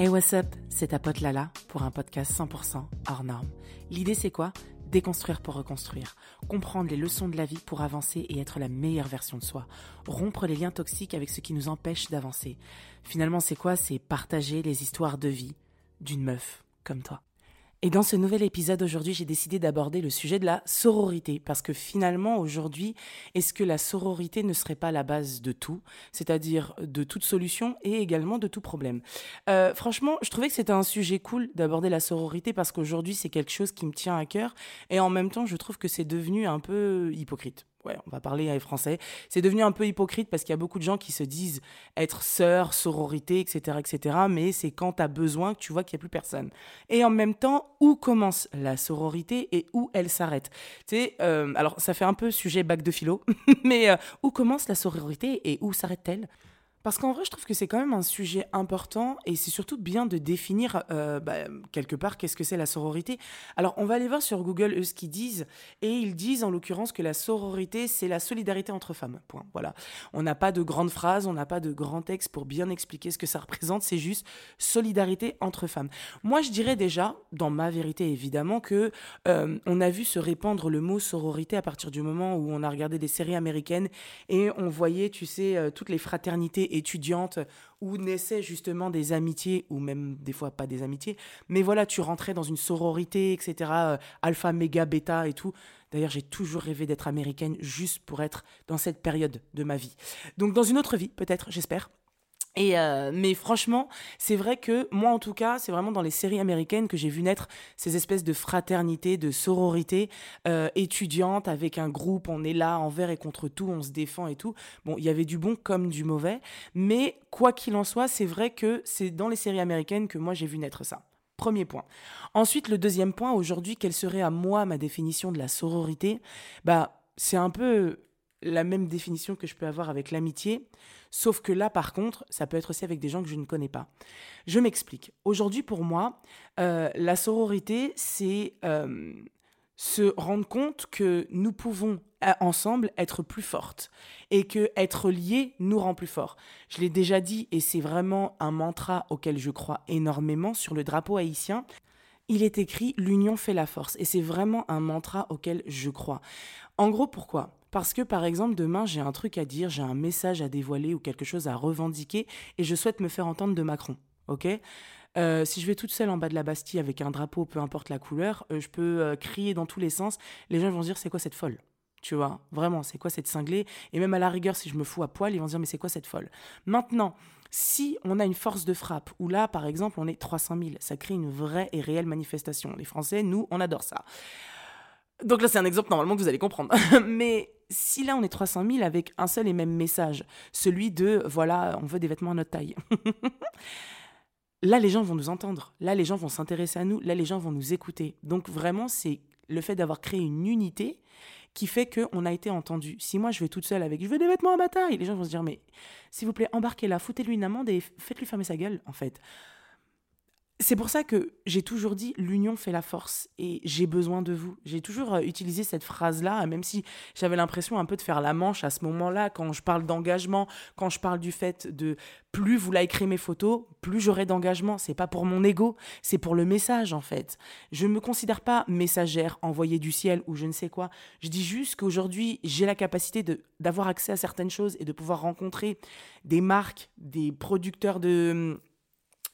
Hey what's up, c'est ta pote Lala pour un podcast 100% hors norme. L'idée c'est quoi? Déconstruire pour reconstruire, comprendre les leçons de la vie pour avancer et être la meilleure version de soi, rompre les liens toxiques avec ce qui nous empêche d'avancer. Finalement c'est quoi? C'est partager les histoires de vie d'une meuf comme toi. Et dans ce nouvel épisode aujourd'hui, j'ai décidé d'aborder le sujet de la sororité, parce que finalement aujourd'hui, est-ce que la sororité ne serait pas la base de tout, c'est-à-dire de toute solution et également de tout problème. Euh, Franchement, je trouvais que c'était un sujet cool d'aborder la sororité, parce qu'aujourd'hui c'est quelque chose qui me tient à cœur, et en même temps je trouve que c'est devenu un peu hypocrite ouais, on va parler français. C'est devenu un peu hypocrite parce qu'il y a beaucoup de gens qui se disent être sœur, sororité, etc., etc. Mais c'est quand tu as besoin que tu vois qu'il n'y a plus personne. Et en même temps, où commence la sororité et où elle s'arrête? Tu euh, alors ça fait un peu sujet bac de philo, mais euh, où commence la sororité et où s'arrête-t-elle? Parce qu'en vrai, je trouve que c'est quand même un sujet important et c'est surtout bien de définir euh, bah, quelque part qu'est-ce que c'est la sororité. Alors, on va aller voir sur Google ce qu'ils disent et ils disent en l'occurrence que la sororité, c'est la solidarité entre femmes. Point. Voilà. On n'a pas de grandes phrases, on n'a pas de grands textes pour bien expliquer ce que ça représente, c'est juste solidarité entre femmes. Moi, je dirais déjà, dans ma vérité évidemment, que euh, on a vu se répandre le mot sororité à partir du moment où on a regardé des séries américaines et on voyait, tu sais, euh, toutes les fraternités étudiante où naissaient justement des amitiés, ou même des fois pas des amitiés, mais voilà, tu rentrais dans une sororité, etc., euh, alpha, méga, bêta et tout. D'ailleurs, j'ai toujours rêvé d'être américaine juste pour être dans cette période de ma vie. Donc dans une autre vie, peut-être, j'espère. Euh, mais franchement, c'est vrai que moi en tout cas, c'est vraiment dans les séries américaines que j'ai vu naître ces espèces de fraternité, de sororité euh, étudiante avec un groupe, on est là envers et contre tout, on se défend et tout. Bon, il y avait du bon comme du mauvais, mais quoi qu'il en soit, c'est vrai que c'est dans les séries américaines que moi j'ai vu naître ça. Premier point. Ensuite, le deuxième point, aujourd'hui, quelle serait à moi ma définition de la sororité? Bah, c'est un peu la même définition que je peux avoir avec l'amitié, sauf que là, par contre, ça peut être aussi avec des gens que je ne connais pas. Je m'explique. Aujourd'hui, pour moi, euh, la sororité, c'est euh, se rendre compte que nous pouvons euh, ensemble être plus fortes et que être liés nous rend plus forts. Je l'ai déjà dit et c'est vraiment un mantra auquel je crois énormément sur le drapeau haïtien. Il est écrit l'union fait la force et c'est vraiment un mantra auquel je crois. En gros, pourquoi? Parce que par exemple, demain, j'ai un truc à dire, j'ai un message à dévoiler ou quelque chose à revendiquer et je souhaite me faire entendre de Macron. Ok? Euh, si je vais toute seule en bas de la Bastille avec un drapeau, peu importe la couleur, euh, je peux euh, crier dans tous les sens. Les gens vont se dire c'est quoi cette folle? Tu vois, vraiment, c'est quoi cette cinglée? Et même à la rigueur, si je me fous à poil, ils vont se dire mais c'est quoi cette folle? Maintenant, si on a une force de frappe, où là, par exemple, on est 300 000, ça crée une vraie et réelle manifestation. Les Français, nous, on adore ça. Donc là, c'est un exemple normalement que vous allez comprendre. Mais si là, on est 300 000 avec un seul et même message, celui de voilà, on veut des vêtements à notre taille. là, les gens vont nous entendre. Là, les gens vont s'intéresser à nous. Là, les gens vont nous écouter. Donc vraiment, c'est le fait d'avoir créé une unité qui fait qu'on a été entendu. Si moi je vais toute seule avec je veux des vêtements à ma taille, les gens vont se dire mais s'il vous plaît embarquez-la, foutez-lui une amende et faites-lui fermer sa gueule en fait. C'est pour ça que j'ai toujours dit l'union fait la force et j'ai besoin de vous. J'ai toujours euh, utilisé cette phrase-là, même si j'avais l'impression un peu de faire la manche à ce moment-là, quand je parle d'engagement, quand je parle du fait de plus vous likerez mes photos, plus j'aurai d'engagement. C'est pas pour mon ego, c'est pour le message en fait. Je ne me considère pas messagère, envoyée du ciel ou je ne sais quoi. Je dis juste qu'aujourd'hui j'ai la capacité d'avoir accès à certaines choses et de pouvoir rencontrer des marques, des producteurs de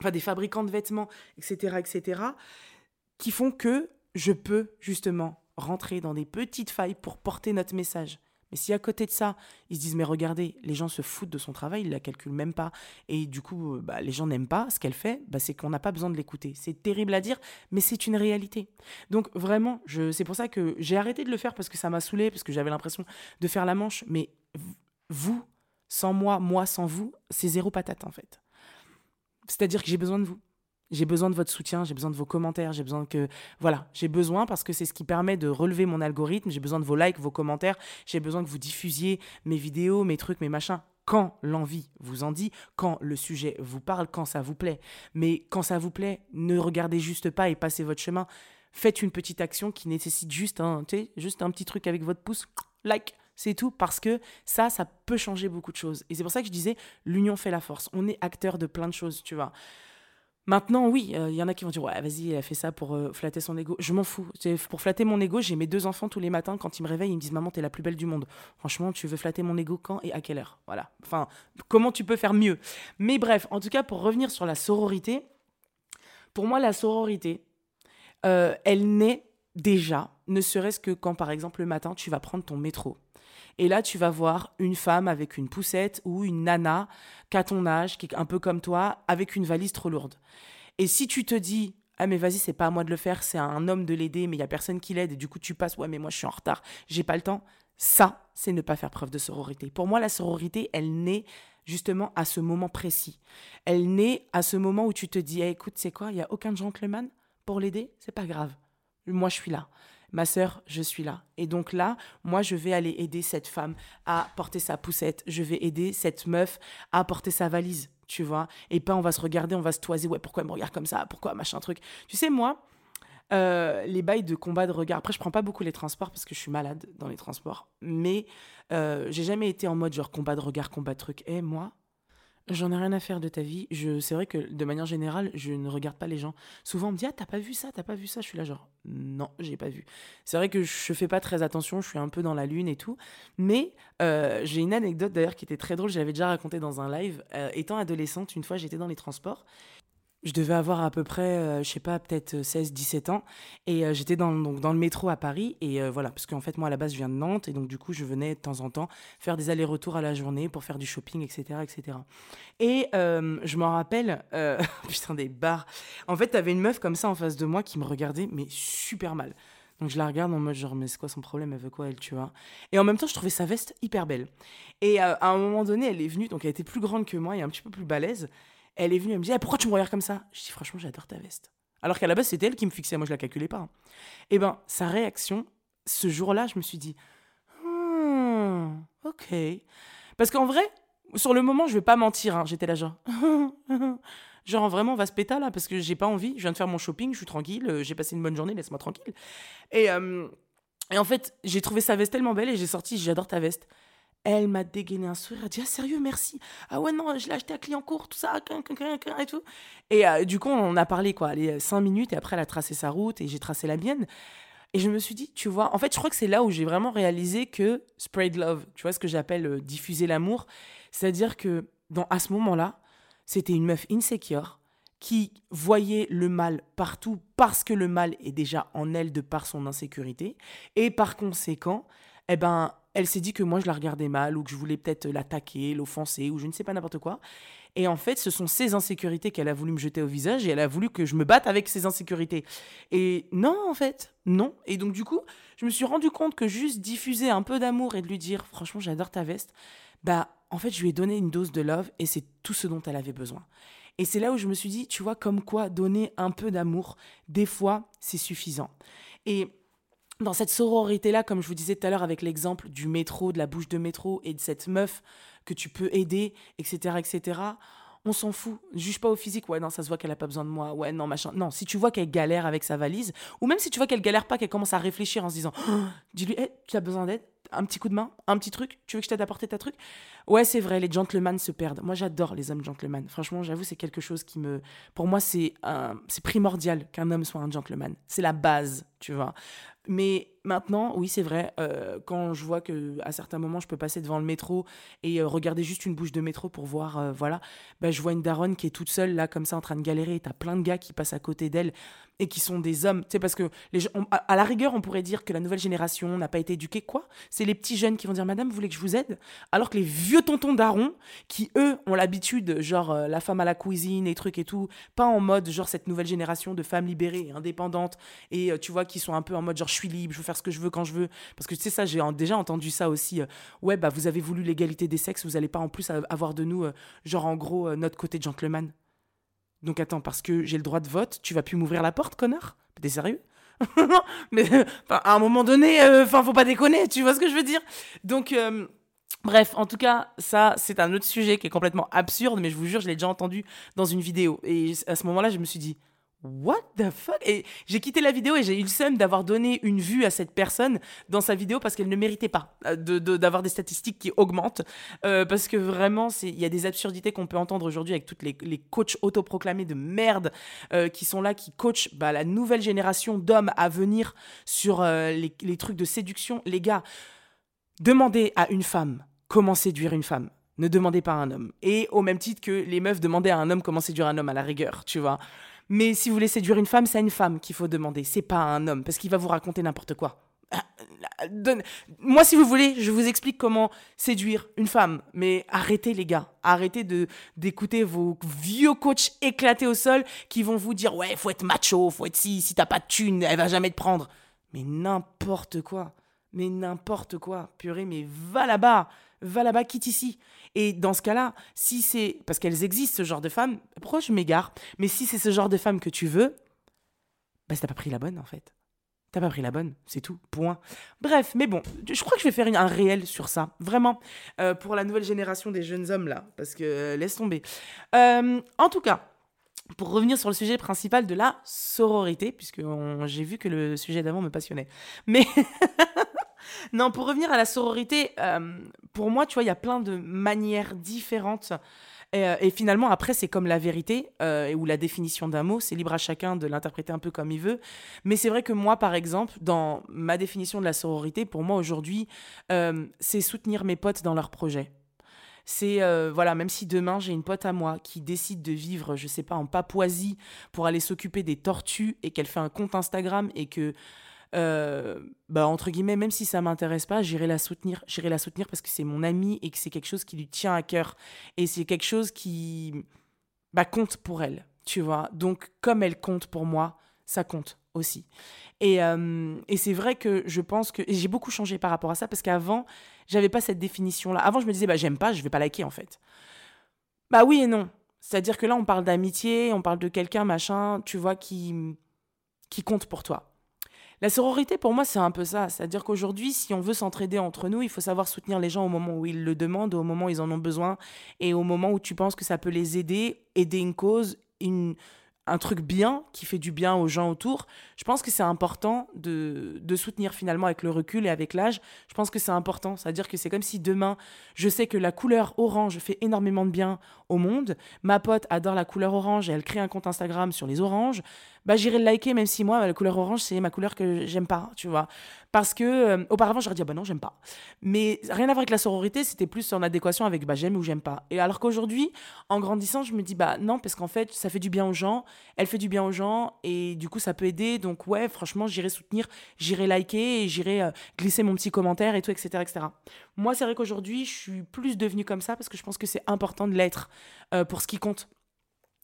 enfin des fabricants de vêtements, etc., etc., qui font que je peux justement rentrer dans des petites failles pour porter notre message. Mais si à côté de ça, ils se disent mais regardez, les gens se foutent de son travail, ils la calculent même pas, et du coup, bah, les gens n'aiment pas ce qu'elle fait, bah, c'est qu'on n'a pas besoin de l'écouter. C'est terrible à dire, mais c'est une réalité. Donc vraiment, je, c'est pour ça que j'ai arrêté de le faire parce que ça m'a saoulé, parce que j'avais l'impression de faire la manche. Mais vous, sans moi, moi sans vous, c'est zéro patate en fait. C'est-à-dire que j'ai besoin de vous. J'ai besoin de votre soutien, j'ai besoin de vos commentaires, j'ai besoin que voilà, j'ai besoin parce que c'est ce qui permet de relever mon algorithme, j'ai besoin de vos likes, vos commentaires, j'ai besoin que vous diffusiez mes vidéos, mes trucs, mes machins quand l'envie vous en dit, quand le sujet vous parle, quand ça vous plaît. Mais quand ça vous plaît, ne regardez juste pas et passez votre chemin. Faites une petite action qui nécessite juste un, juste un petit truc avec votre pouce, like. C'est tout parce que ça, ça peut changer beaucoup de choses. Et c'est pour ça que je disais, l'union fait la force. On est acteur de plein de choses, tu vois. Maintenant, oui, il y en a qui vont dire Ouais, vas-y, elle fait ça pour flatter son ego. Je m'en fous. Pour flatter mon ego, j'ai mes deux enfants tous les matins. Quand ils me réveillent, ils me disent Maman, t'es la plus belle du monde. Franchement, tu veux flatter mon ego quand et à quelle heure? Voilà. Enfin, comment tu peux faire mieux? Mais bref, en tout cas, pour revenir sur la sororité, pour moi, la sororité, elle naît déjà, ne serait-ce que quand, par exemple, le matin, tu vas prendre ton métro. Et là, tu vas voir une femme avec une poussette ou une nana qu'à ton âge, qui est un peu comme toi, avec une valise trop lourde. Et si tu te dis, ah mais vas-y, c'est pas à moi de le faire, c'est à un homme de l'aider, mais il y a personne qui l'aide, et du coup tu passes, ouais mais moi je suis en retard, j'ai pas le temps. Ça, c'est ne pas faire preuve de sororité. Pour moi, la sororité, elle naît justement à ce moment précis. Elle naît à ce moment où tu te dis, eh, écoute, c'est quoi, il y a aucun gentleman pour l'aider, c'est pas grave. Moi, je suis là. Ma sœur, je suis là. Et donc là, moi, je vais aller aider cette femme à porter sa poussette. Je vais aider cette meuf à porter sa valise, tu vois. Et pas on va se regarder, on va se toiser. Ouais, pourquoi elle me regarde comme ça? Pourquoi machin truc? Tu sais, moi, euh, les bails de combat de regard. Après, je prends pas beaucoup les transports parce que je suis malade dans les transports. Mais euh, j'ai jamais été en mode genre combat de regard, combat de truc. Et moi, J'en ai rien à faire de ta vie. Je, c'est vrai que de manière générale, je ne regarde pas les gens. Souvent, on me dit Ah, t'as pas vu ça, t'as pas vu ça. Je suis là, genre, non, j'ai pas vu. C'est vrai que je fais pas très attention, je suis un peu dans la lune et tout. Mais euh, j'ai une anecdote d'ailleurs qui était très drôle, je l'avais déjà raconté dans un live. Euh, étant adolescente, une fois, j'étais dans les transports je devais avoir à peu près, euh, je sais pas, peut-être 16-17 ans. Et euh, j'étais dans, dans le métro à Paris. Et euh, voilà, parce qu'en fait, moi, à la base, je viens de Nantes. Et donc, du coup, je venais de temps en temps faire des allers-retours à la journée pour faire du shopping, etc. etc. Et je m'en rappelle, putain, des bars. En fait, t'avais une meuf comme ça en face de moi qui me regardait, mais super mal. Donc je la regarde en mode genre mais c'est quoi son problème? Elle veut quoi elle tu vois? Et en même temps je trouvais sa veste hyper belle et à un moment donné elle est venue donc elle était plus grande que moi et un petit peu plus balèze elle est venue, elle me dit eh, Pourquoi tu me regardes comme ça? Je dis Franchement, j'adore ta veste. Alors qu'à la base, c'était elle qui me fixait, moi je la calculais pas. Et hein. eh ben, sa réaction, ce jour-là, je me suis dit hmm, Ok. Parce qu'en vrai, sur le moment, je vais pas mentir, hein, j'étais là genre. genre vraiment on va se péter là parce que j'ai pas envie je viens de faire mon shopping je suis tranquille euh, j'ai passé une bonne journée laisse-moi tranquille euh, et en fait j'ai trouvé sa veste tellement belle et j'ai sorti j'adore ta veste elle m'a dégainé un sourire. Elle a dit Ah, sérieux, merci. Ah ouais, non, je l'ai acheté à Clientcourt, tout ça, et tout. Et euh, du coup, on a parlé, quoi, allez, cinq minutes, et après, elle a tracé sa route, et j'ai tracé la mienne. Et je me suis dit, tu vois, en fait, je crois que c'est là où j'ai vraiment réalisé que spread love, tu vois, ce que j'appelle euh, diffuser l'amour. C'est-à-dire que, dans, à ce moment-là, c'était une meuf insecure qui voyait le mal partout parce que le mal est déjà en elle de par son insécurité. Et par conséquent, eh ben, elle s'est dit que moi je la regardais mal ou que je voulais peut-être l'attaquer, l'offenser ou je ne sais pas n'importe quoi. Et en fait, ce sont ces insécurités qu'elle a voulu me jeter au visage et elle a voulu que je me batte avec ces insécurités. Et non, en fait, non. Et donc, du coup, je me suis rendu compte que juste diffuser un peu d'amour et de lui dire, franchement, j'adore ta veste, bah, en fait, je lui ai donné une dose de love et c'est tout ce dont elle avait besoin. Et c'est là où je me suis dit, tu vois, comme quoi donner un peu d'amour, des fois, c'est suffisant. Et dans cette sororité-là, comme je vous disais tout à l'heure avec l'exemple du métro, de la bouche de métro et de cette meuf que tu peux aider, etc., etc., on s'en fout. Juge pas au physique. Ouais, non, ça se voit qu'elle a pas besoin de moi. Ouais, non, machin. Non, si tu vois qu'elle galère avec sa valise, ou même si tu vois qu'elle galère pas, qu'elle commence à réfléchir en se disant, oh, dis-lui, hey, tu as besoin d'aide? Un petit coup de main, un petit truc, tu veux que je t'aide à porter ta truc? Ouais, c'est vrai, les gentlemen se perdent. Moi, j'adore les hommes gentlemen. Franchement, j'avoue, c'est quelque chose qui me. Pour moi, c'est c'est primordial qu'un homme soit un gentleman. C'est la base, tu vois. Mais maintenant, oui, c'est vrai, euh, quand je vois que à certains moments, je peux passer devant le métro et euh, regarder juste une bouche de métro pour voir, euh, voilà, bah, je vois une daronne qui est toute seule, là, comme ça, en train de galérer, et t'as plein de gars qui passent à côté d'elle et qui sont des hommes, tu sais, parce que à, la rigueur, on pourrait dire que la nouvelle génération n'a pas été éduquée, quoi? C'est les petits jeunes qui vont dire, madame, vous voulez que je vous aide? Alors que les vieux tontons darons, qui eux ont l'habitude, genre la femme à la cuisine et trucs et tout, pas en mode, genre, cette nouvelle génération de femmes libérées et indépendantes, et tu vois, qui sont un peu en mode, genre, je suis libre, je veux faire ce que je veux quand je veux. Parce que tu sais, ça, j'ai déjà entendu ça aussi. Euh, ouais, bah vous avez voulu l'égalité des sexes, vous n'allez pas en plus avoir de nous, euh, genre en gros, euh, notre côté gentleman. Donc attends, parce que j'ai le droit de vote, tu vas plus m'ouvrir la porte, connard? T'es sérieux? Mais à un moment donné, enfin, faut pas déconner, tu vois ce que je veux dire? Donc. Bref, en tout cas, ça, c'est un autre sujet qui est complètement absurde, mais je vous jure, je l'ai déjà entendu dans une vidéo. Et à ce moment-là, je me suis dit, What the fuck? Et j'ai quitté la vidéo et j'ai eu le seum d'avoir donné une vue à cette personne dans sa vidéo parce qu'elle ne méritait pas euh, d'avoir des statistiques qui augmentent. Euh, parce que vraiment, il y a des absurdités qu'on peut entendre aujourd'hui avec toutes les, les coachs autoproclamés de merde euh, qui sont là, qui coachent bah, la nouvelle génération d'hommes à venir sur les, les trucs de séduction. Les gars, demandez à une femme comment séduire une femme. Ne demandez pas à un homme. Et au même titre que les meufs demandaient à un homme comment séduire un homme à la rigueur, tu vois. Mais si vous voulez séduire une femme, c'est à une femme qu'il faut demander. C'est pas à un homme, parce qu'il va vous raconter n'importe quoi. Moi, si vous voulez, je vous explique comment séduire une femme. Mais arrêtez, les gars. Arrêtez d'écouter vos vieux coachs éclatés au sol qui vont vous dire Ouais, faut être macho, faut être si, si t'as pas de thune, elle va jamais te prendre. Mais n'importe quoi. Mais n'importe quoi. Purée, mais va là-bas. Va là-bas, quitte ici. Et dans ce cas-là, si c'est. Parce qu'elles existent, ce genre de femmes. Pourquoi je m'égare Mais si c'est ce genre de femme que tu veux, bah, t'as pas pris la bonne, en fait. T'as pas pris la bonne, c'est tout, point. Bref, mais bon, je crois que je vais faire un réel sur ça, vraiment, euh, pour la nouvelle génération des jeunes hommes là, parce que euh, laisse tomber. Euh, en tout cas, pour revenir sur le sujet principal de la sororité, puisque j'ai vu que le sujet d'avant me passionnait. Mais non, pour revenir à la sororité, euh, pour moi, tu vois, il y a plein de manières différentes. Et, euh, finalement, après, c'est comme la vérité euh, ou la définition d'un mot. C'est libre à chacun de l'interpréter un peu comme il veut. Mais c'est vrai que moi, par exemple, dans ma définition de la sororité, pour moi aujourd'hui, c'est soutenir mes potes dans leurs projets. C'est, voilà, même si demain j'ai une pote à moi qui décide de vivre, je sais pas, en Papouasie pour aller s'occuper des tortues et qu'elle fait un compte Instagram et que euh, bah, entre guillemets, même si ça m'intéresse pas, j'irai la soutenir. J'irai la soutenir parce que c'est mon ami et que c'est quelque chose qui lui tient à cœur. Et c'est quelque chose qui bah, compte pour elle, tu vois. Donc, comme elle compte pour moi, ça compte aussi. Et, euh, et c'est vrai que je pense que j'ai beaucoup changé par rapport à ça parce qu'avant, j'avais pas cette définition-là. Avant, je me disais, bah, j'aime pas, je vais pas liker en fait. Bah oui et non. C'est-à-dire que là, on parle d'amitié, on parle de quelqu'un, machin, tu vois, qui, qui compte pour toi. La sororité, pour moi, c'est un peu ça. C'est-à-dire qu'aujourd'hui, si on veut s'entraider entre nous, il faut savoir soutenir les gens au moment où ils le demandent, au moment où ils en ont besoin, et au moment où tu penses que ça peut les aider, aider une cause, une, un truc bien, qui fait du bien aux gens autour. Je pense que c'est important de, de, soutenir finalement avec le recul et avec l'âge. Je pense que c'est important. C'est-à-dire que c'est comme si demain, je sais que la couleur orange fait énormément de bien au monde. Ma pote adore la couleur orange et elle crée un compte Instagram sur les oranges bah j'irai le liker même si moi la couleur orange c'est ma couleur que j'aime pas, tu vois. Parce que euh, auparavant j'aurais dit ah bah non, j'aime pas. Mais rien à voir avec la sororité, c'était plus en adéquation avec bah j'aime ou j'aime pas. Et alors qu'aujourd'hui, en grandissant, je me dis bah non parce qu'en fait, ça fait du bien aux gens, elle fait du bien aux gens et du coup ça peut aider. Donc ouais, franchement, j'irai soutenir, j'irai liker et j'irai euh, glisser mon petit commentaire et tout etc etc. Moi, c'est vrai qu'aujourd'hui, je suis plus devenue comme ça parce que je pense que c'est important de l'être euh, pour ce qui compte.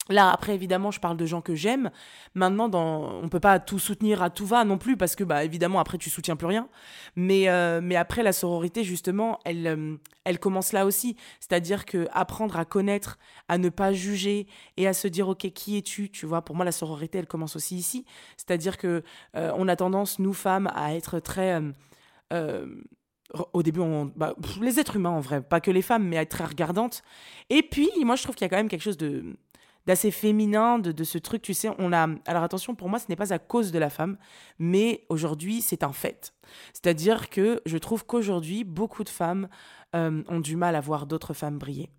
Là, après, évidemment, je parle de gens que j'aime. Maintenant, dans... on peut pas tout soutenir à tout va non plus, parce que, bah, évidemment, après, tu soutiens plus rien. Mais, euh, mais après, la sororité, justement, elle, euh, elle commence là aussi. C'est-à-dire que apprendre à connaître, à ne pas juger et à se dire, OK, qui es-tu? Tu vois, pour moi, la sororité, elle commence aussi ici. C'est-à-dire que euh, on a tendance, nous, femmes, à être très au début, bah, les êtres humains en vrai, pas que les femmes, mais à être très regardantes. Et puis, moi, je trouve qu'il y a quand même quelque chose de, d'assez féminin, de, ce truc, tu sais, on a... Alors attention, pour moi, ce n'est pas à cause de la femme, mais aujourd'hui, c'est un fait. C'est-à-dire que je trouve qu'aujourd'hui, beaucoup de femmes euh, ont du mal à voir d'autres femmes briller.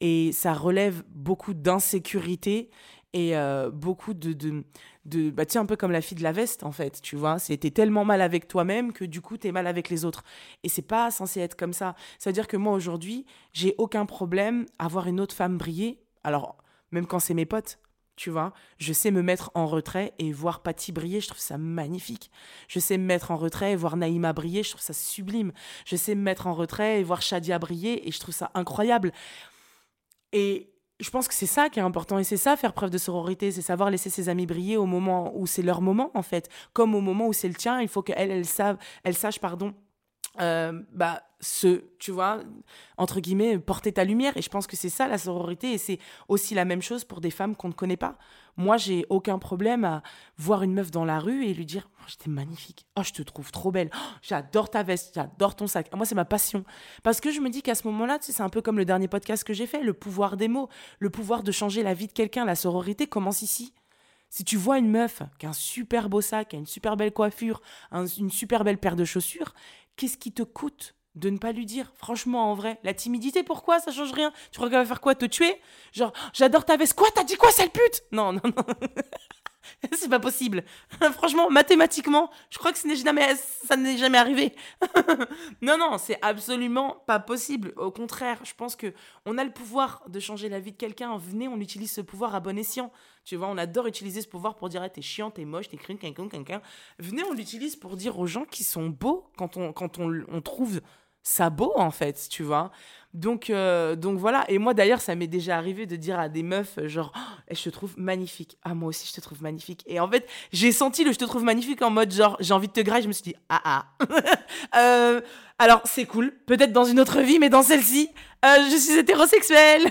Et ça relève beaucoup d'insécurité et euh, beaucoup de... de, de bah, un peu comme la fille de la veste, en fait, tu vois. C'était tellement mal avec toi-même que du coup, tu es mal avec les autres. Et c'est pas censé être comme ça. C'est-à-dire que moi, aujourd'hui, j'ai aucun problème à voir une autre femme briller. Alors, même quand c'est mes potes. Tu vois, je sais me mettre en retrait et voir Patty briller, je trouve ça magnifique. Je sais me mettre en retrait et voir Naïma briller, je trouve ça sublime. Je sais me mettre en retrait et voir Shadia briller et je trouve ça incroyable. Et je pense que c'est ça qui est important et c'est ça faire preuve de sororité, c'est savoir laisser ses amis briller au moment où c'est leur moment en fait, comme au moment où c'est le tien, il faut qu'elle elle savent, elle sache pardon euh, bah ce tu vois entre guillemets porter ta lumière. Et je pense que c'est ça la sororité. Et c'est aussi la même chose pour des femmes qu'on ne connaît pas. Moi j'ai aucun problème à voir une meuf dans la rue et lui dire oh, j'étais magnifique. Oh je te trouve trop belle. Oh, j'adore ta veste. J'adore ton sac moi c'est ma passion. Parce que je me dis qu'à ce moment-là c'est un peu comme le dernier podcast que j'ai fait le pouvoir des mots le pouvoir de changer la vie de quelqu'un la sororité commence ici. Si tu vois une meuf qui a un super beau sac, qui a une super belle coiffure, une super belle paire de chaussures, qu'est-ce qui te coûte de ne pas lui dire? Franchement, en vrai, la timidité, pourquoi? Ça change rien. Tu crois qu'elle va faire quoi? Te tuer? Genre, j'adore ta veste. Quoi? T'as dit quoi, sale pute? Non, non, non. c'est pas possible. Franchement, mathématiquement, je crois que ce jamais, ça n'est jamais arrivé. non, non, c'est absolument pas possible. Au contraire, je pense que on a le pouvoir de changer la vie de quelqu'un. Venez, on utilise ce pouvoir à bon escient. Tu vois, on adore utiliser ce pouvoir pour dire hey, t'es chiant, t'es moche, t'es crune, quelqu'un, quelqu'un. Venez, on l'utilise pour dire aux gens qui sont beaux quand on, quand on, on trouve beau en fait, tu vois. Donc, euh, donc voilà. Et moi d'ailleurs, ça m'est déjà arrivé de dire à des meufs, genre, oh, je te trouve magnifique. Ah, moi aussi, je te trouve magnifique. Et en fait, j'ai senti le je te trouve magnifique en mode, genre, j'ai envie de te grailler. Je me suis dit, ah ah. Euh, alors, c'est cool. Peut-être dans une autre vie, mais dans celle-ci, euh, je suis hétérosexuelle.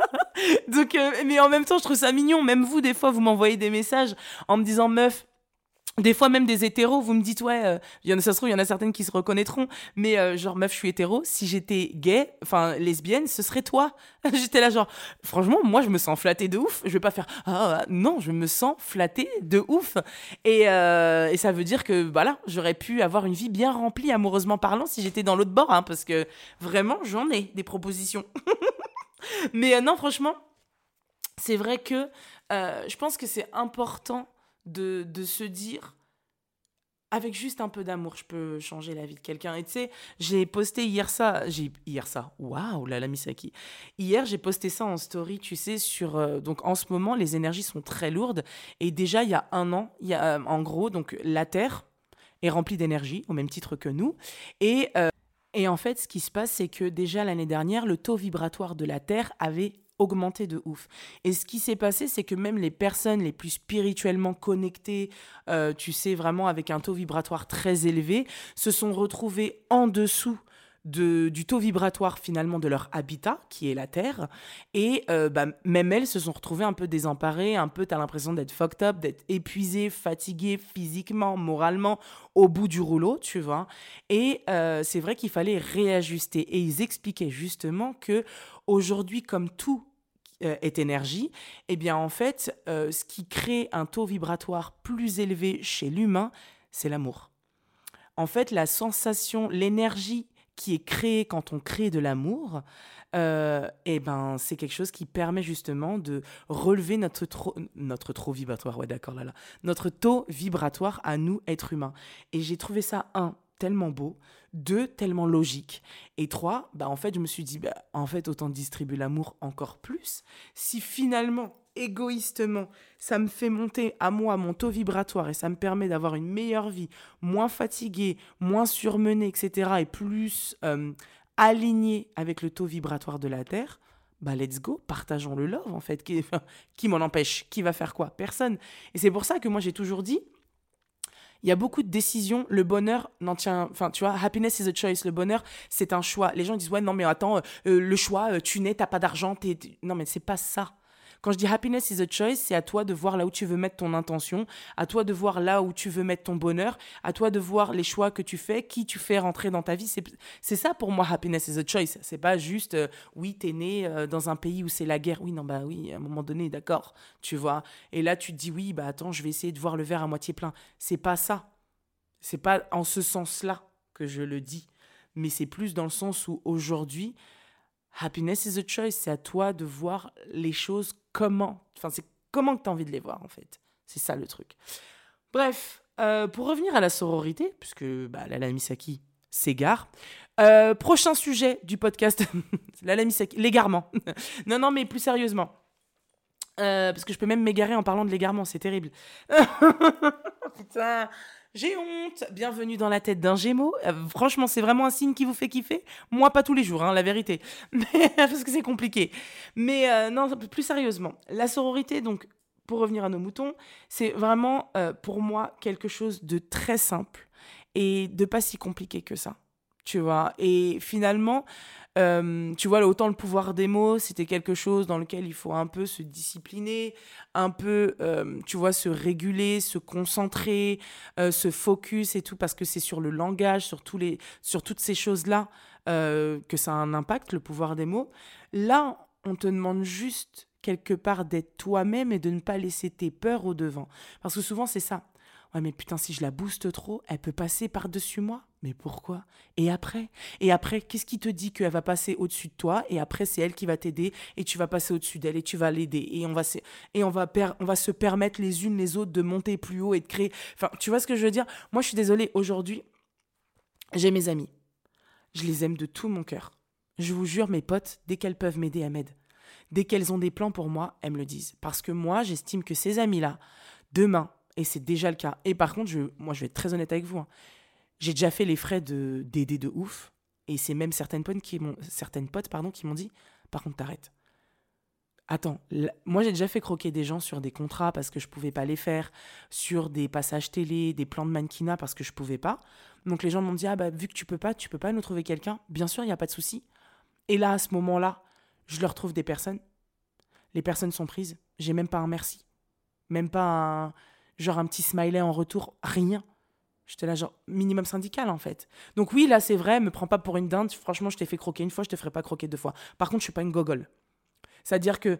donc, mais en même temps, je trouve ça mignon. Même vous, des fois, vous m'envoyez des messages en me disant, meuf, des fois même des hétéros, vous me dites ouais, euh, il y en a ça se trouve il y en a certaines qui se reconnaîtront, mais euh, genre meuf je suis hétéro, si j'étais gay, enfin lesbienne, ce serait toi. j'étais là genre franchement moi je me sens flattée de ouf, je vais pas faire ah non je me sens flattée de ouf et, euh, et ça veut dire que voilà j'aurais pu avoir une vie bien remplie amoureusement parlant si j'étais dans l'autre bord hein, parce que vraiment j'en ai des propositions. mais non franchement c'est vrai que je pense que c'est important de, de se dire avec juste un peu d'amour, je peux changer la vie de quelqu'un. Et tu sais, j'ai posté hier ça, j'ai hier ça. Waouh, la Misaki. Hier, j'ai posté ça en story, tu sais, sur euh, donc en ce moment, les énergies sont très lourdes et déjà il y a un an, il y a euh, en gros donc la Terre est remplie d'énergie au même titre que nous et euh, et en fait, ce qui se passe, c'est que déjà l'année dernière, le taux vibratoire de la Terre avait augmenté de ouf. Et ce qui s'est passé, c'est que même les personnes les plus spirituellement connectées, euh, tu sais, vraiment avec un taux vibratoire très élevé, se sont retrouvées en dessous du taux vibratoire finalement de leur habitat, qui est la Terre. Et euh, bah, même elles se sont retrouvées un peu désemparées, un peu, tu as l'impression d'être fucked up, d'être épuisées, fatiguées physiquement, moralement, au bout du rouleau, tu vois. Et euh, c'est vrai qu'il fallait réajuster. Et ils expliquaient justement que aujourd'hui, comme tout euh, est énergie, eh bien en fait, ce qui crée un taux vibratoire plus élevé chez l'humain, c'est l'amour. En fait, la sensation, l'énergie qui est créé quand on crée de l'amour, euh, et eh ben c'est quelque chose qui permet justement de relever notre trop, notre vibratoire, ouais d'accord là là, notre taux vibratoire à nous être humains. Et j'ai trouvé ça un tellement beau, deux tellement logique, et trois, bah en fait je me suis dit bah en fait autant distribuer l'amour encore plus. Si finalement égoïstement, ça me fait monter à moi mon taux vibratoire et ça me permet d'avoir une meilleure vie, moins fatiguée, moins surmenée, etc. et plus euh, alignée avec le taux vibratoire de la Terre, bah let's go, partageons le love en fait. Qui, m'en empêche? Qui va faire quoi? Personne. Et c'est pour ça que moi j'ai toujours dit, il y a beaucoup de décisions. Le bonheur n'en tient. Enfin, tu vois, happiness is a choice. Le bonheur, c'est un choix. Les gens disent, ouais, non, mais attends, euh, le choix, euh, tu n'es, t'as pas d'argent. Non, mais c'est pas ça. Quand je dis happiness is a choice, c'est à toi de voir là où tu veux mettre ton intention, à toi de voir là où tu veux mettre ton bonheur, à toi de voir les choix que tu fais, qui tu fais rentrer dans ta vie. C'est ça pour moi, happiness is a choice. C'est pas juste, euh, oui, t'es né euh, dans un pays où c'est la guerre. Oui, non, bah oui, à un moment donné, d'accord, tu vois. Et là, tu te dis, oui, bah attends, je vais essayer de voir le verre à moitié plein. C'est pas ça. C'est pas en ce sens-là que je le dis. Mais c'est plus dans le sens où aujourd'hui, happiness is a choice. C'est à toi de voir les choses comment, enfin c'est comment que tu as envie de les voir en fait. C'est ça le truc. Bref, euh, pour revenir à la sororité, puisque bah, Lala s'égare, euh, prochain sujet du podcast, Lala l'égarement. non, non, mais plus sérieusement. Euh, parce que je peux même m'égarer en parlant de l'égarement, c'est terrible. Putain, j'ai honte. Bienvenue dans la tête d'un Gémeaux. Euh, franchement, c'est vraiment un signe qui vous fait kiffer. Moi, pas tous les jours, hein, la vérité. Mais, parce que c'est compliqué. Mais euh, non, plus sérieusement, la sororité, donc, pour revenir à nos moutons, c'est vraiment euh, pour moi quelque chose de très simple et de pas si compliqué que ça. Tu vois. Et finalement, euh, tu vois, autant le pouvoir des mots, c'était quelque chose dans lequel il faut un peu se discipliner, un peu, euh, tu vois, se réguler, se concentrer, euh, se focus et tout, parce que c'est sur le langage, sur, tous les, sur toutes ces choses-là que ça a un impact, le pouvoir des mots. Là, on te demande juste quelque part d'être toi-même et de ne pas laisser tes peurs au devant. Parce que souvent, c'est ça. Ouais, mais putain, si je la booste trop, elle peut passer par-dessus moi? Mais pourquoi? Et après? Et après, qu'est-ce qui te dit qu'elle va passer au-dessus de toi? Et après, c'est elle qui va t'aider et tu vas passer au-dessus d'elle et tu vas l'aider. Et, on va, se, permettre les unes les autres de monter plus haut et de créer. Enfin, tu vois ce que je veux dire? Moi, je suis désolée, aujourd'hui, j'ai mes amis. Je les aime de tout mon cœur. Je vous jure, mes potes, dès qu'elles peuvent m'aider, elles m'aident. Dès qu'elles ont des plans pour moi, elles me le disent. Parce que moi, j'estime que ces amis-là, demain, et c'est déjà le cas. Et par contre, je, moi, je vais être très honnête avec vous. Hein. J'ai déjà fait les frais de d'aider de ouf. Et c'est même certaines potes qui m'ont, certaines potes pardon, qui m'ont dit, par contre, t'arrêtes. Attends, moi j'ai déjà fait croquer des gens sur des contrats parce que je pouvais pas les faire, sur des passages télé, des plans de mannequinat parce que je pouvais pas. Donc les gens m'ont dit ah bah vu que tu peux pas, tu peux pas nous trouver quelqu'un. Bien sûr, il n'y a pas de souci. Et là à ce moment-là, je leur trouve des personnes. Les personnes sont prises. J'ai même pas un merci, même pas un genre un petit smiley en retour, rien. J'étais là, genre, minimum syndical, en fait. Donc oui, là, c'est vrai, me prends pas pour une dinde. Franchement, je t'ai fait croquer une fois, je te ferai pas croquer deux fois. Par contre, je suis pas une gogole. C'est-à-dire que,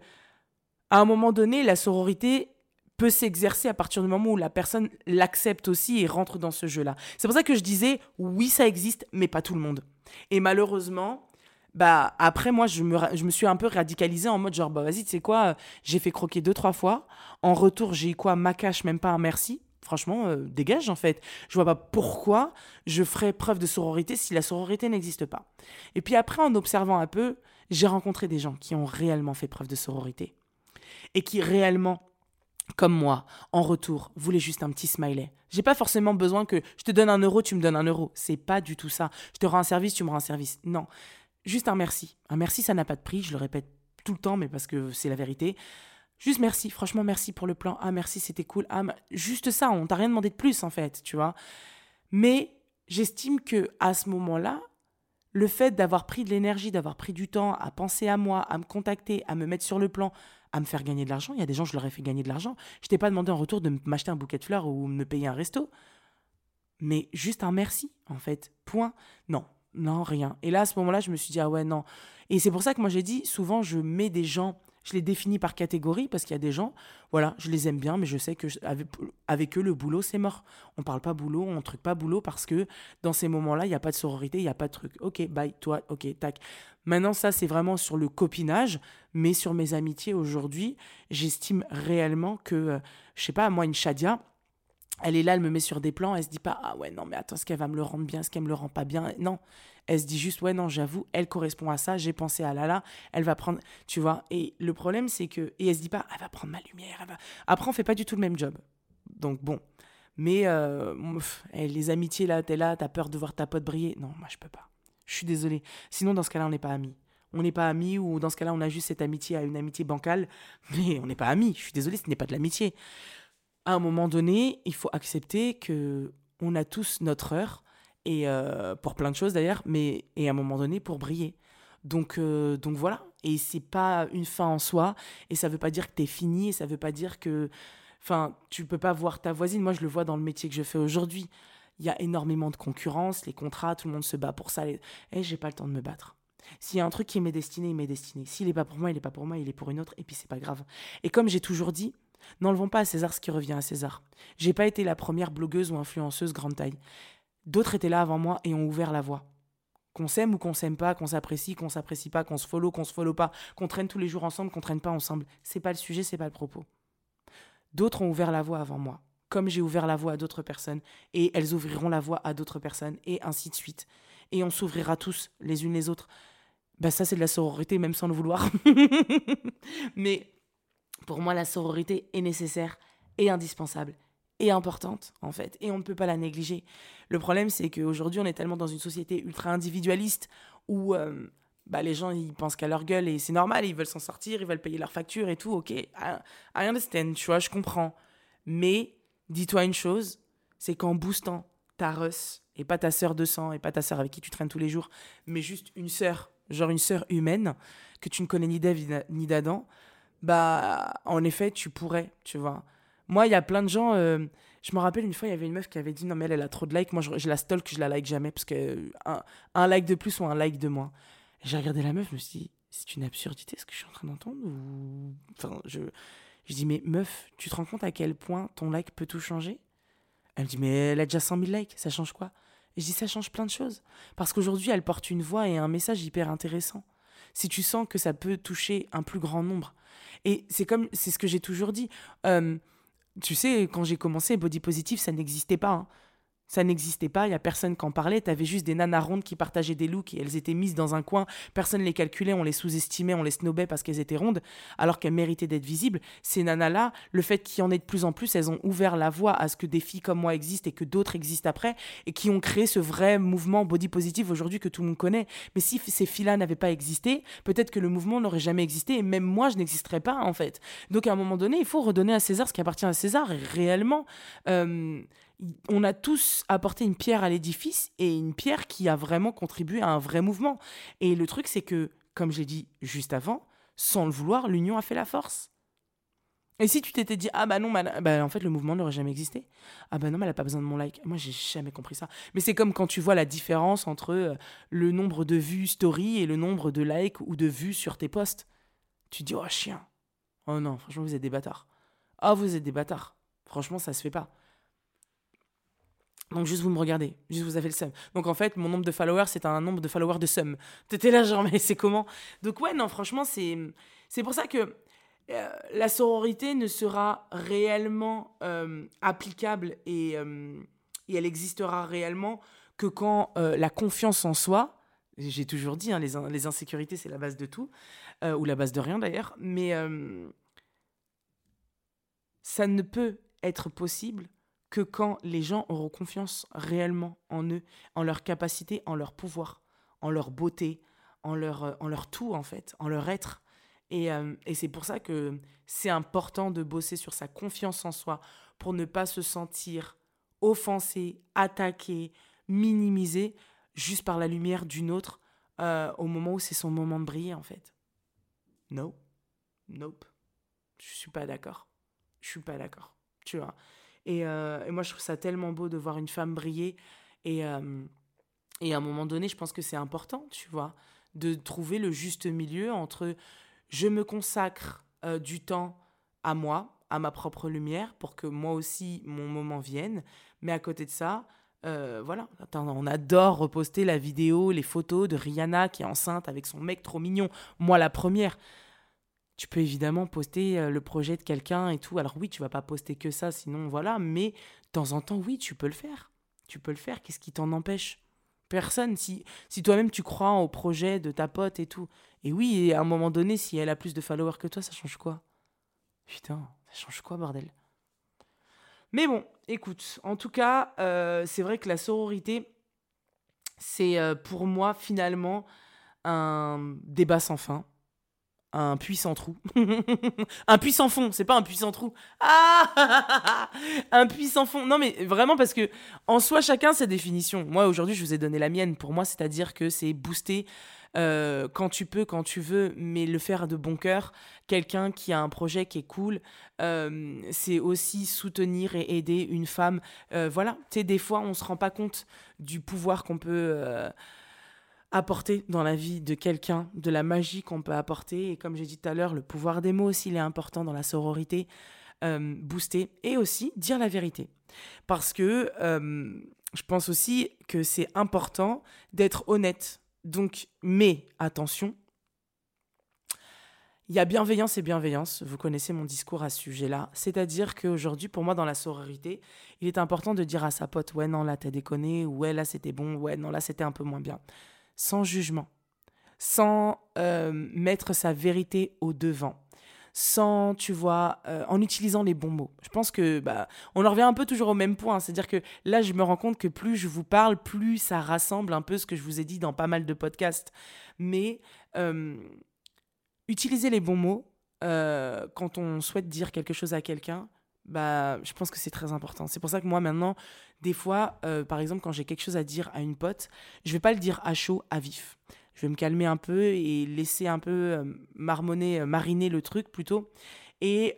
à un moment donné, la sororité peut s'exercer à partir du moment où la personne l'accepte aussi et rentre dans ce jeu-là. C'est pour ça que je disais, oui, ça existe, mais pas tout le monde. Et malheureusement, bah après moi je me, je me suis un peu radicalisée en mode genre bah vas-y tu sais quoi euh, j'ai fait croquer deux trois fois en retour j'ai eu quoi? Ma cache même pas un merci franchement euh, dégage en fait je vois pas pourquoi je ferais preuve de sororité si la sororité n'existe pas et puis après en observant un peu j'ai rencontré des gens qui ont réellement fait preuve de sororité et qui réellement comme moi, en retour, voulaient juste un petit smiley. J'ai pas forcément besoin que je te donne un euro, tu me donnes un euro. C'est pas du tout ça. Je te rends un service, tu me rends un service. Non juste un merci. Un merci, ça n'a pas de prix, je le répète tout le temps, mais parce que c'est la vérité. Juste merci, franchement merci pour le plan. Ah merci, c'était cool. Ah, juste ça, on t'a rien demandé de plus en fait, tu vois. Mais j'estime que à ce moment-là, le fait d'avoir pris de l'énergie, d'avoir pris du temps à penser à moi, à me contacter, à me mettre sur le plan, à me faire gagner de l'argent, il y a des gens, je leur ai fait gagner de l'argent. Je t'ai pas demandé en retour de m'acheter un bouquet de fleurs ou me payer un resto. Mais juste un merci, en fait. Point. Non, non, rien. Et là, à ce moment-là, je me suis dit, ah ouais, non. Et c'est pour ça que moi, j'ai dit, souvent, je mets des gens, je les définis par catégorie, parce qu'il y a des gens, voilà, je les aime bien, mais je sais que avec, eux, le boulot, c'est mort. On parle pas boulot, on truc pas boulot, parce que dans ces moments-là, il n'y a pas de sororité, il n'y a pas de truc. Ok, bye, toi, ok, tac. Maintenant, ça, c'est vraiment sur le copinage, mais sur mes amitiés aujourd'hui, j'estime réellement que, euh, je sais pas, moi, une Shadia, elle est là, elle me met sur des plans, elle se dit pas ah ouais non mais attends est-ce qu'elle va me le rendre bien, est-ce qu'elle me le rend pas bien? Non, elle se dit juste ouais non j'avoue, elle correspond à ça, j'ai pensé à Lala, elle va prendre, tu vois. Et le problème c'est que et elle se dit pas elle va prendre ma lumière, elle va... après on fait pas du tout le même job. Donc bon, mais euh, les amitiés là, t'es là, t'as peur de voir ta pote briller. Non, moi je peux pas. Je suis désolée. Sinon dans ce cas-là on n'est pas amis. On n'est pas amis ou dans ce cas-là on a juste cette amitié à une amitié bancale, mais on n'est pas amis. Je suis désolée, ce n'est pas de l'amitié à un moment donné, il faut accepter que on a tous notre heure et euh, pour plein de choses d'ailleurs, mais et à un moment donné pour briller. Donc euh, donc voilà. Et c'est pas une fin en soi et ça veut pas dire que tu es fini et ça veut pas dire que enfin tu peux pas voir ta voisine. Moi je le vois dans le métier que je fais aujourd'hui. Il y a énormément de concurrence, les contrats, tout le monde se bat pour ça. Et eh, j'ai pas le temps de me battre. S'il y a un truc qui m'est destiné, il m'est destiné. S'il n'est pas pour moi, il n'est pas pour moi, il est pour une autre, et puis c'est pas grave. Et comme j'ai toujours dit, N'enlevons pas à César ce qui revient à César. J'ai pas été la première blogueuse ou influenceuse grande taille. D'autres étaient là avant moi et ont ouvert la voie. Qu'on s'aime ou qu'on s'aime pas, qu'on s'apprécie, qu'on s'apprécie pas, qu'on se follow, qu'on se follow pas, qu'on traîne tous les jours ensemble, qu'on traîne pas ensemble. C'est pas le sujet, c'est pas le propos. D'autres ont ouvert la voie avant moi, comme j'ai ouvert la voie à d'autres personnes, et elles ouvriront la voie à d'autres personnes, et ainsi de suite. Et on s'ouvrira tous les unes les autres. Bah ça c'est de la sororité même sans le vouloir. Mais pour moi, la sororité est nécessaire et indispensable et importante, en fait, et on ne peut pas la négliger. Le problème, c'est qu'aujourd'hui, on est tellement dans une société ultra individualiste où euh, bah, les gens, ils pensent qu'à leur gueule et c'est normal, ils veulent s'en sortir, ils veulent payer leurs factures et tout, ok, I, understand, tu vois, je comprends. Mais dis-toi une chose, c'est qu'en boostant ta Russ, et pas ta sœur de sang, et pas ta sœur avec qui tu traînes tous les jours, mais juste une sœur, genre une sœur humaine, que tu ne connais ni d'Ève ni d'Adam, bah en effet tu pourrais tu vois moi il y a plein de gens euh, je me rappelle une fois il y avait une meuf qui avait dit non mais elle, a trop de likes moi je, la stalk je la like jamais parce que un, un, like de plus ou un like de moins j'ai regardé la meuf je me suis dit c'est une absurdité ce que je suis en train d'entendre ou... Enfin, je, je dis, mais meuf, tu te rends compte à quel point ton like peut tout changer? Elle me dit, mais elle a déjà 100 000 likes, ça change quoi? Et je dis, ça change plein de choses. Parce qu'aujourd'hui, elle porte une voix et un message hyper intéressant. Si tu sens que ça peut toucher un plus grand nombre. Et c'est comme, c'est ce que j'ai toujours dit. Euh, tu sais, quand j'ai commencé, Body Positive, ça n'existait pas. Hein. Ça n'existait pas, il n'y a personne qui en parlait. Tu avais juste des nanas rondes qui partageaient des looks et elles étaient mises dans un coin. Personne ne les calculait, on les sous-estimait, on les snobait parce qu'elles étaient rondes, alors qu'elles méritaient d'être visibles. Ces nanas-là, le fait qu'il y en ait de plus en plus, elles ont ouvert la voie à ce que des filles comme moi existent et que d'autres existent après et qui ont créé ce vrai mouvement body positive aujourd'hui que tout le monde connaît. Mais si ces filles-là n'avaient pas existé, peut-être que le mouvement n'aurait jamais existé et même moi, je n'existerais pas en fait. Donc à un moment donné, il faut redonner à César ce qui appartient à César réellement. Euh, on a tous apporté une pierre à l'édifice et une pierre qui a vraiment contribué à un vrai mouvement. Et le truc, c'est que, comme j'ai dit juste avant, sans le vouloir, l'union a fait la force. Et si tu t'étais dit, ah bah non, bah, en fait, le mouvement n'aurait jamais existé. Ah bah non, elle n'a pas besoin de mon like. Moi, j'ai jamais compris ça. Mais c'est comme quand tu vois la différence entre euh, le nombre de vues story et le nombre de likes ou de vues sur tes posts. Tu dis, oh chien. Oh non, franchement, vous êtes des bâtards. Ah, oh, vous êtes des bâtards. Franchement, ça se fait pas. Donc juste vous me regardez, juste vous avez le seum. Donc en fait, mon nombre de followers, c'est un nombre de followers de seum. T'étais là genre, mais c'est comment? Donc ouais, non, franchement, c'est, c'est pour ça que euh, la sororité ne sera réellement euh, applicable et, euh, et, elle existera réellement que quand la confiance en soi, j'ai toujours dit, hein, les, les, insécurités, c'est la base de tout, ou la base de rien d'ailleurs, mais ça ne peut être possible que quand les gens auront confiance réellement en eux, en leur capacité, en leur pouvoir, en leur beauté, en leur, euh, en leur tout en fait, en leur être. Et, euh, et c'est pour ça que c'est important de bosser sur sa confiance en soi pour ne pas se sentir offensé, attaqué, minimisé juste par la lumière d'une autre euh, au moment où c'est son moment de briller en fait. No, nope, je suis pas d'accord. Je suis pas d'accord. Tu vois? Euh, et, moi, je trouve ça tellement beau de voir une femme briller. Et, euh, et à un moment donné, je pense que c'est important, tu vois, de trouver le juste milieu entre je me consacre euh, du temps à moi, à ma propre lumière, pour que moi aussi, mon moment vienne. Mais à côté de ça, voilà, on adore reposter la vidéo, les photos de Rihanna qui est enceinte avec son mec trop mignon. Moi, la première. Tu peux évidemment poster euh, le projet de quelqu'un et tout. Alors oui, tu vas pas poster que ça, sinon voilà. Mais de temps en temps, oui, tu peux le faire. Tu peux le faire. Qu'est-ce qui t'en empêche? Personne. Si, si toi-même tu crois au projet de ta pote et tout. Et oui, à un moment donné, si elle a plus de followers que toi, ça change quoi? Putain, ça change quoi, bordel? Mais bon, écoute, en tout cas, euh, c'est vrai que la sororité, c'est euh, pour moi finalement un débat sans fin un puissant trou. un puissant fond, c'est pas un puissant trou. Ah Un puissant fond. Non mais vraiment parce que en soi chacun ses définitions. Moi aujourd'hui je vous ai donné la mienne. Pour moi c'est-à-dire que c'est booster euh, quand tu peux, quand tu veux, mais le faire de bon cœur. Quelqu'un qui a un projet qui est cool, euh, c'est aussi soutenir et aider une femme. Euh, voilà, tu sais, des fois on se rend pas compte du pouvoir qu'on peut apporter dans la vie de quelqu'un, de la magie qu'on peut apporter. Et comme j'ai dit tout à l'heure, le pouvoir des mots aussi, il est important dans la sororité. Euh, booster et aussi dire la vérité. Parce que euh, je pense aussi que c'est important d'être honnête. Donc, mais attention, il y a bienveillance et bienveillance. Vous connaissez mon discours à ce sujet-là. C'est-à-dire qu'aujourd'hui, pour moi, dans la sororité, il est important de dire à sa pote Ouais, non, là, t'as déconné. Ouais, là, c'était bon. Ouais, non, là, c'était un peu moins bien sans jugement, sans euh, mettre sa vérité au devant, sans, tu vois, euh, en utilisant les bons mots. Je pense que bah, on en revient un peu toujours au même point, c'est-à-dire que là, je me rends compte que plus je vous parle, plus ça rassemble un peu ce que je vous ai dit dans pas mal de podcasts. Mais euh, utiliser les bons mots quand on souhaite dire quelque chose à quelqu'un, bah, je pense que c'est très important. C'est pour ça que moi, maintenant, des fois, euh, par exemple, quand j'ai quelque chose à dire à une pote, je vais pas le dire à chaud, à vif. Je vais me calmer un peu et laisser un peu euh, marmonner, euh, mariner le truc plutôt. Et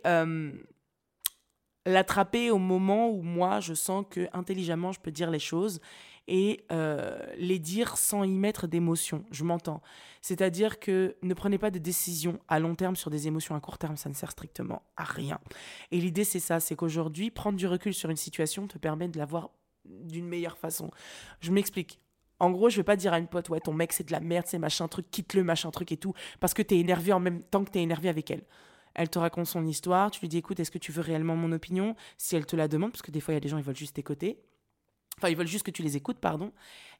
l'attraper au moment où moi, je sens que intelligemment, je peux dire les choses et euh, les dire sans y mettre d'émotion. Je m'entends. C'est-à-dire que ne prenez pas de décisions à long terme sur des émotions à court terme, ça ne sert strictement à rien. Et l'idée, c'est ça, c'est qu'aujourd'hui, prendre du recul sur une situation te permet de la voir d'une meilleure façon. Je m'explique. En gros, je vais pas dire à une pote, ouais, ton mec c'est de la merde, c'est machin truc, quitte-le, machin truc et tout, parce que tu es énervé en même temps que tu es énervé avec elle. Elle te raconte son histoire, tu lui dis, écoute, est-ce que tu veux réellement mon opinion? Si elle te la demande, parce que des fois, il y a des gens, ils veulent juste t'écouter. Enfin, ils veulent juste que tu les écoutes, pardon.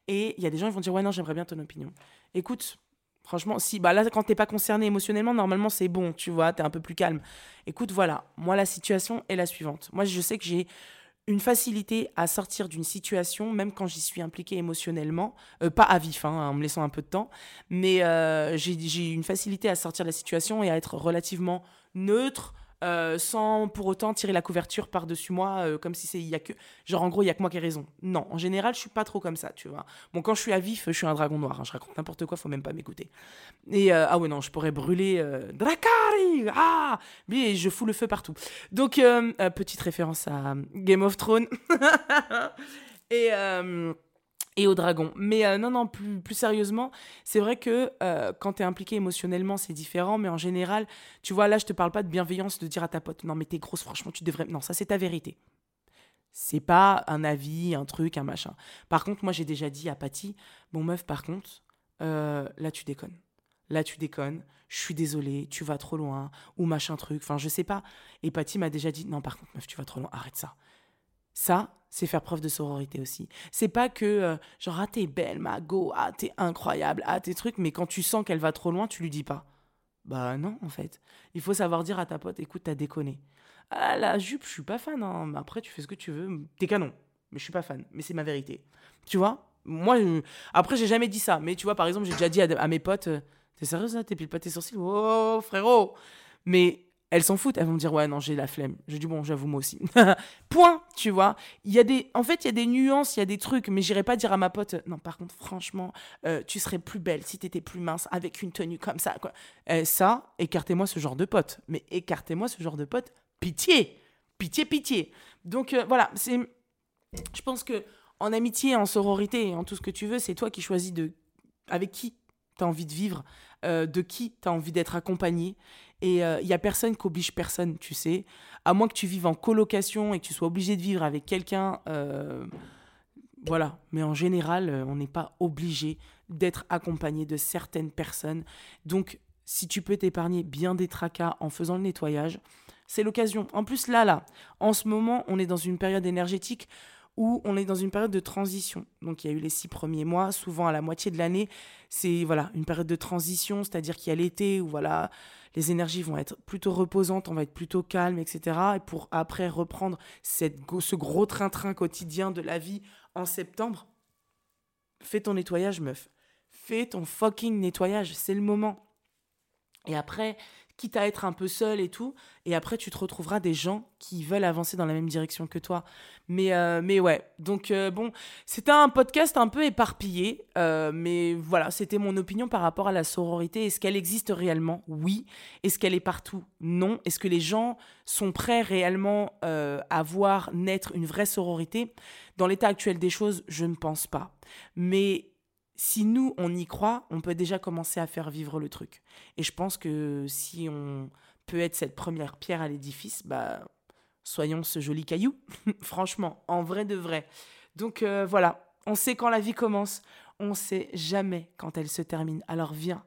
Et il y a des gens, ils vont dire, ouais, non, j'aimerais bien ton opinion. Écoute, franchement, si, bah là, quand t'es pas concerné émotionnellement, normalement, c'est bon, tu vois, t'es un peu plus calme. Écoute, voilà, moi, la situation est la suivante. Moi, je sais que j'ai une facilité à sortir d'une situation, même quand j'y suis impliquée émotionnellement, euh, pas à vif, hein, en me laissant un peu de temps, mais euh, j'ai une facilité à sortir de la situation et à être relativement neutre, euh, sans pour autant tirer la couverture par-dessus moi, euh, comme si c'est y a que genre en gros il y a que moi qui ai raison. Non, en général je suis pas trop comme ça, tu vois. Bon quand je suis à vif, je suis un dragon noir, hein, je raconte n'importe quoi, faut même pas m'écouter. Et euh, ah ouais non, je pourrais brûler Dracari, ah, mais je fous le feu partout. Donc petite référence à Game of Thrones. et et au dragon. Mais euh, non, non, plus, plus sérieusement, c'est vrai que euh, quand tu es impliqué émotionnellement, c'est différent, mais en général, tu vois, là, je te parle pas de bienveillance de dire à ta pote, non, mais t'es grosse, franchement, tu devrais. Non, ça, c'est ta vérité. C'est pas un avis, un truc, un machin. Par contre, moi, j'ai déjà dit à Patty, bon, meuf, par contre, euh, là, tu déconnes. Là, tu déconnes. Je suis désolée, tu vas trop loin, ou machin truc. Enfin, je sais pas. Et Patty m'a déjà dit, non, par contre, meuf, tu vas trop loin, arrête ça. Ça, c'est faire preuve de sororité aussi. C'est pas que, euh, genre, ah, t'es belle, ma go, ah, t'es incroyable, ah, tes trucs, mais quand tu sens qu'elle va trop loin, tu lui dis pas. Bah non, en fait. Il faut savoir dire à ta pote, écoute, t'as déconné. Ah, la jupe, je suis pas fan, hein. après, tu fais ce que tu veux. T'es canon, mais je suis pas fan. Mais c'est ma vérité. Tu vois? Moi, après, j'ai jamais dit ça, mais tu vois, par exemple, j'ai déjà dit à, mes potes, euh, t'es sérieuse là? T'es pas tes sourcils Oh, frérot Mais elles s'en foutent, elles vont me dire ouais non j'ai la flemme. Je dis bon j'avoue moi aussi. Point, tu vois. Il y a des, en fait il y a des nuances, il y a des trucs, mais j'irai pas dire à ma pote non par contre franchement euh, tu serais plus belle si t'étais plus mince avec une tenue comme ça quoi. Euh, ça écartez-moi ce genre de pote, mais écartez-moi ce genre de pote, pitié, pitié pitié. Donc euh, voilà c'est, je pense que en amitié, en sororité, en tout ce que tu veux, c'est toi qui choisis de avec qui tu as envie de vivre, de qui tu as envie d'être accompagné. Et il euh, y a personne qui oblige personne, tu sais. À moins que tu vives en colocation et que tu sois obligé de vivre avec quelqu'un. Euh, voilà. Mais en général, euh, on n'est pas obligé d'être accompagné de certaines personnes. Donc, si tu peux t'épargner bien des tracas en faisant le nettoyage, c'est l'occasion. En plus, là, là, en ce moment, on est dans une période énergétique où on est dans une période de transition. Donc il y a eu les six premiers mois, souvent à la moitié de l'année, c'est voilà une période de transition, c'est-à-dire qu'il y a l'été où voilà les énergies vont être plutôt reposantes, on va être plutôt calme, etc. Et pour après reprendre cette, ce gros train-train quotidien de la vie en septembre, fais ton nettoyage, meuf. Fais ton fucking nettoyage, c'est le moment. Et après, quitte à être un peu seul et tout. Et après, tu te retrouveras des gens qui veulent avancer dans la même direction que toi. Mais, euh, mais ouais, donc euh, bon, c'était un podcast un peu éparpillé. Euh, mais voilà, c'était mon opinion par rapport à la sororité. Est-ce qu'elle existe réellement? Oui. Est-ce qu'elle est partout? Non. Est-ce que les gens sont prêts réellement à voir naître une vraie sororité? Dans l'état actuel des choses, je ne pense pas. Mais si nous, on y croit, on peut déjà commencer à faire vivre le truc. Et je pense que si on peut être cette première pierre à l'édifice, bah, soyons ce joli caillou. Franchement, en vrai de vrai. Donc euh, voilà, on sait quand la vie commence, on sait jamais quand elle se termine. Alors viens,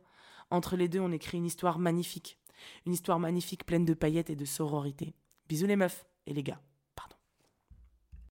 entre les deux, on écrit une histoire magnifique. Une histoire magnifique pleine de paillettes et de sororité. Bisous les meufs et les gars.